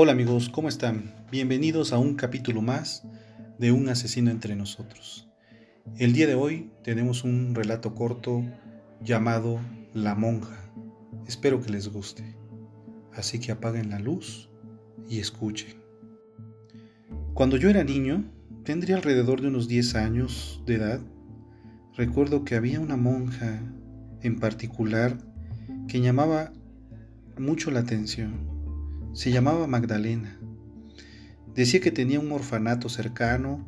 Hola amigos, ¿cómo están? Bienvenidos a un capítulo más de Un asesino entre nosotros. El día de hoy tenemos un relato corto llamado La monja. Espero que les guste. Así que apaguen la luz y escuchen. Cuando yo era niño, tendría alrededor de unos 10 años de edad, recuerdo que había una monja en particular que llamaba mucho la atención se llamaba Magdalena. Decía que tenía un orfanato cercano,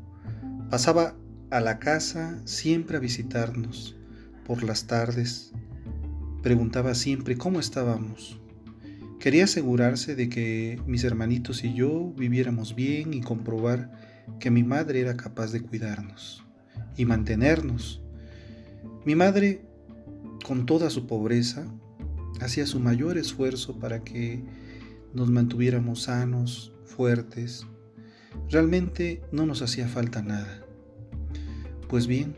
pasaba a la casa siempre a visitarnos por las tardes. Preguntaba siempre cómo estábamos. Quería asegurarse de que mis hermanitos y yo viviéramos bien y comprobar que mi madre era capaz de cuidarnos y mantenernos. Mi madre, con toda su pobreza, hacía su mayor esfuerzo para que nos mantuviéramos sanos, fuertes. Realmente no nos hacía falta nada. Pues bien,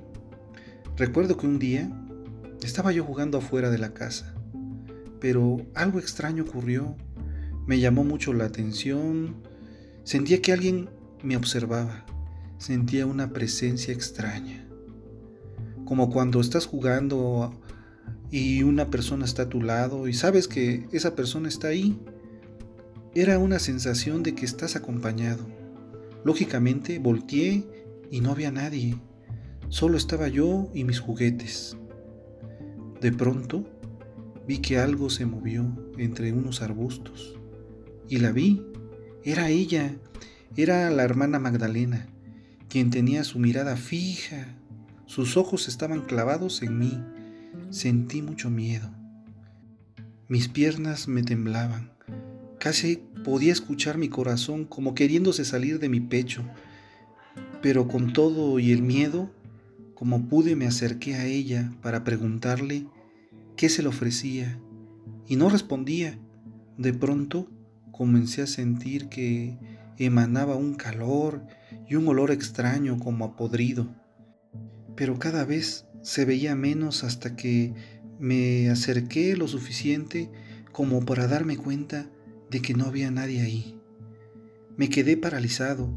recuerdo que un día estaba yo jugando afuera de la casa, pero algo extraño ocurrió. Me llamó mucho la atención. Sentía que alguien me observaba. Sentía una presencia extraña. Como cuando estás jugando y una persona está a tu lado y sabes que esa persona está ahí, era una sensación de que estás acompañado. Lógicamente volteé y no había nadie. Solo estaba yo y mis juguetes. De pronto vi que algo se movió entre unos arbustos. Y la vi. Era ella. Era la hermana Magdalena, quien tenía su mirada fija. Sus ojos estaban clavados en mí. Sentí mucho miedo. Mis piernas me temblaban. Casi podía escuchar mi corazón como queriéndose salir de mi pecho, pero con todo y el miedo, como pude me acerqué a ella para preguntarle qué se le ofrecía y no respondía. De pronto comencé a sentir que emanaba un calor y un olor extraño como a podrido, pero cada vez se veía menos hasta que me acerqué lo suficiente como para darme cuenta de que no había nadie ahí. Me quedé paralizado,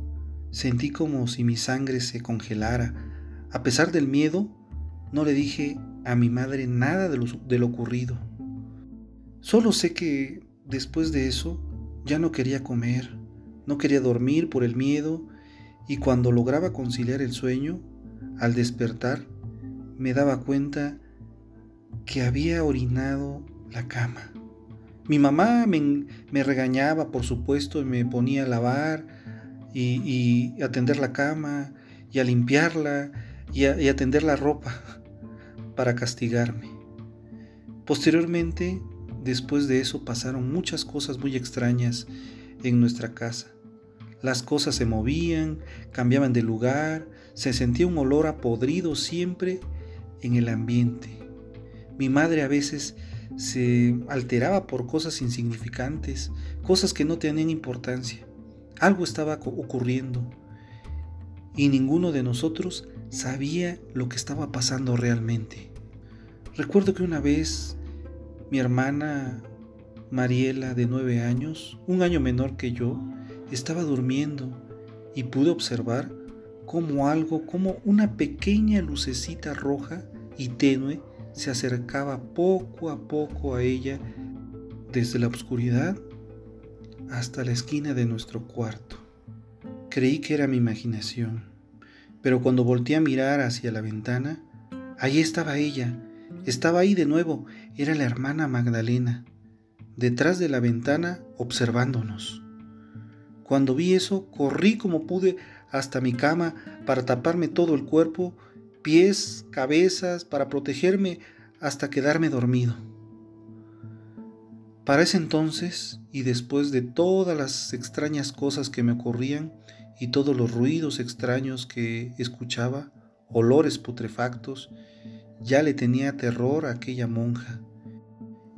sentí como si mi sangre se congelara. A pesar del miedo, no le dije a mi madre nada de lo, de lo ocurrido. Solo sé que después de eso ya no quería comer, no quería dormir por el miedo y cuando lograba conciliar el sueño, al despertar, me daba cuenta que había orinado la cama. Mi mamá me, regañaba, por supuesto, y me ponía a lavar y, atender la cama y a limpiarla y a, y a tender la ropa para castigarme. Posteriormente, después de eso, pasaron muchas cosas muy extrañas en nuestra casa. Las cosas se movían, cambiaban de lugar, se sentía un olor a podrido siempre en el ambiente. Mi madre a veces se alteraba por cosas insignificantes, cosas que no tenían importancia. Algo estaba ocurriendo y ninguno de nosotros sabía lo que estaba pasando realmente. Recuerdo que una vez mi hermana Mariela, de nueve años, un año menor que yo, estaba durmiendo y pude observar como algo, como una pequeña lucecita roja y tenue se acercaba poco a poco a ella desde la oscuridad hasta la esquina de nuestro cuarto. Creí que era mi imaginación, pero cuando volteé a mirar hacia la ventana, allí estaba ella, estaba ahí de nuevo, era la hermana Magdalena, detrás de la ventana observándonos. Cuando vi eso, corrí como pude hasta mi cama para taparme todo el cuerpo, pies, cabezas, para protegerme hasta quedarme dormido. Para ese entonces, y después de todas las extrañas cosas que me ocurrían y todos los ruidos extraños que escuchaba, olores putrefactos, ya le tenía terror a aquella monja.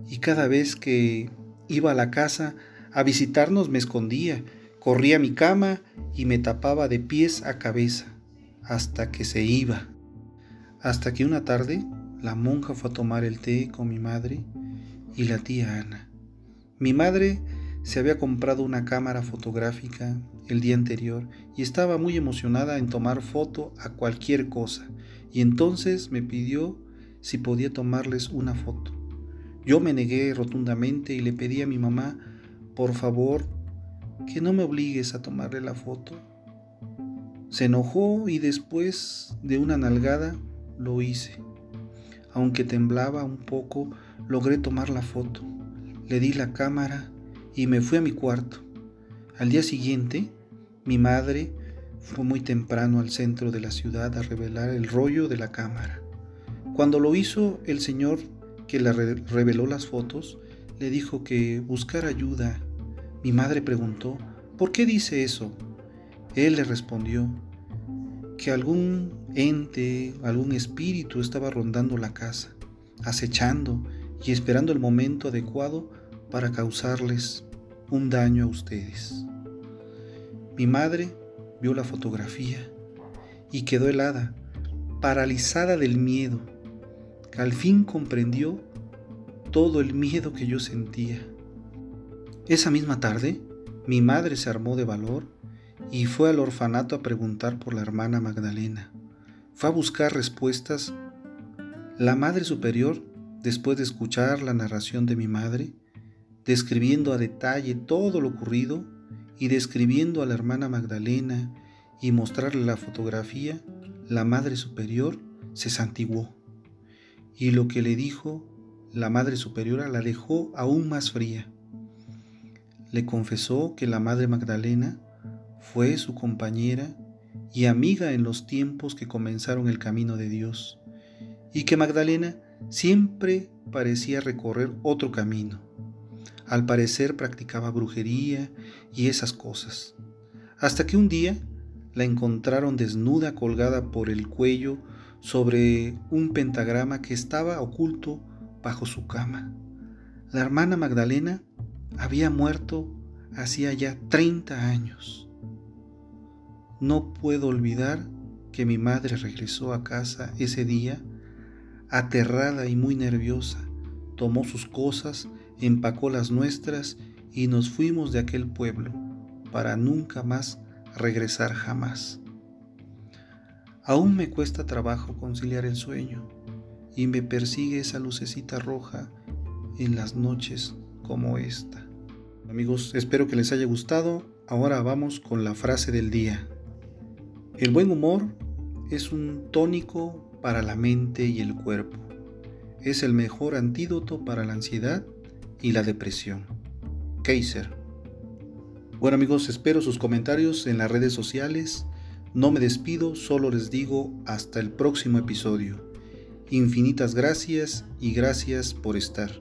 Y cada vez que iba a la casa a visitarnos me escondía, corría a mi cama y me tapaba de pies a cabeza, hasta que se iba. Hasta que una tarde la monja fue a tomar el té con mi madre y la tía Ana. Mi madre se había comprado una cámara fotográfica el día anterior y estaba muy emocionada en tomar foto a cualquier cosa y entonces me pidió si podía tomarles una foto. Yo me negué rotundamente y le pedí a mi mamá, por favor, que no me obligues a tomarle la foto. Se enojó y después de una nalgada lo hice. Aunque temblaba un poco, logré tomar la foto le di la cámara y me fui a mi cuarto. Al día siguiente, mi madre fue muy temprano al centro de la ciudad a revelar el rollo de la cámara. Cuando lo hizo, el señor que le reveló las fotos le dijo que buscara ayuda. Mi madre preguntó, ¿por qué dice eso? Él le respondió que algún ente, algún espíritu estaba rondando la casa, acechando y esperando el momento adecuado para causarles un daño a ustedes. Mi madre vio la fotografía y quedó helada, paralizada del miedo, al fin comprendió todo el miedo que yo sentía. Esa misma tarde, mi madre se armó de valor y fue al orfanato a preguntar por la hermana Magdalena. Fue a buscar respuestas. La Madre Superior, después de escuchar la narración de mi madre, describiendo a detalle todo lo ocurrido y describiendo a la hermana Magdalena y mostrarle la fotografía, la Madre Superior se santiguó. Y lo que le dijo la Madre Superiora la dejó aún más fría. Le confesó que la Madre Magdalena fue su compañera y amiga en los tiempos que comenzaron el camino de Dios, y que Magdalena siempre parecía recorrer otro camino, al parecer practicaba brujería y esas cosas. Hasta que un día la encontraron desnuda colgada por el cuello sobre un pentagrama que estaba oculto bajo su cama. La hermana Magdalena había muerto hacía ya 30 años. No puedo olvidar que mi madre regresó a casa ese día aterrada y muy nerviosa. Tomó sus cosas empacó las nuestras y nos fuimos de aquel pueblo para nunca más regresar jamás. Aún me cuesta trabajo conciliar el sueño y me persigue esa lucecita roja en las noches como esta. Amigos, espero que les haya gustado. Ahora vamos con la frase del día. El buen humor es un tónico para la mente y el cuerpo. Es el mejor antídoto para la ansiedad y la depresión. Kaiser. Bueno amigos, espero sus comentarios en las redes sociales. No me despido, solo les digo hasta el próximo episodio. Infinitas gracias y gracias por estar.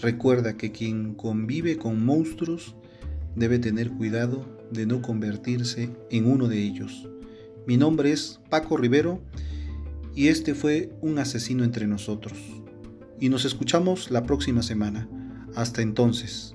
Recuerda que quien convive con monstruos debe tener cuidado de no convertirse en uno de ellos. Mi nombre es Paco Rivero y este fue un asesino entre nosotros. Y nos escuchamos la próxima semana. Hasta entonces.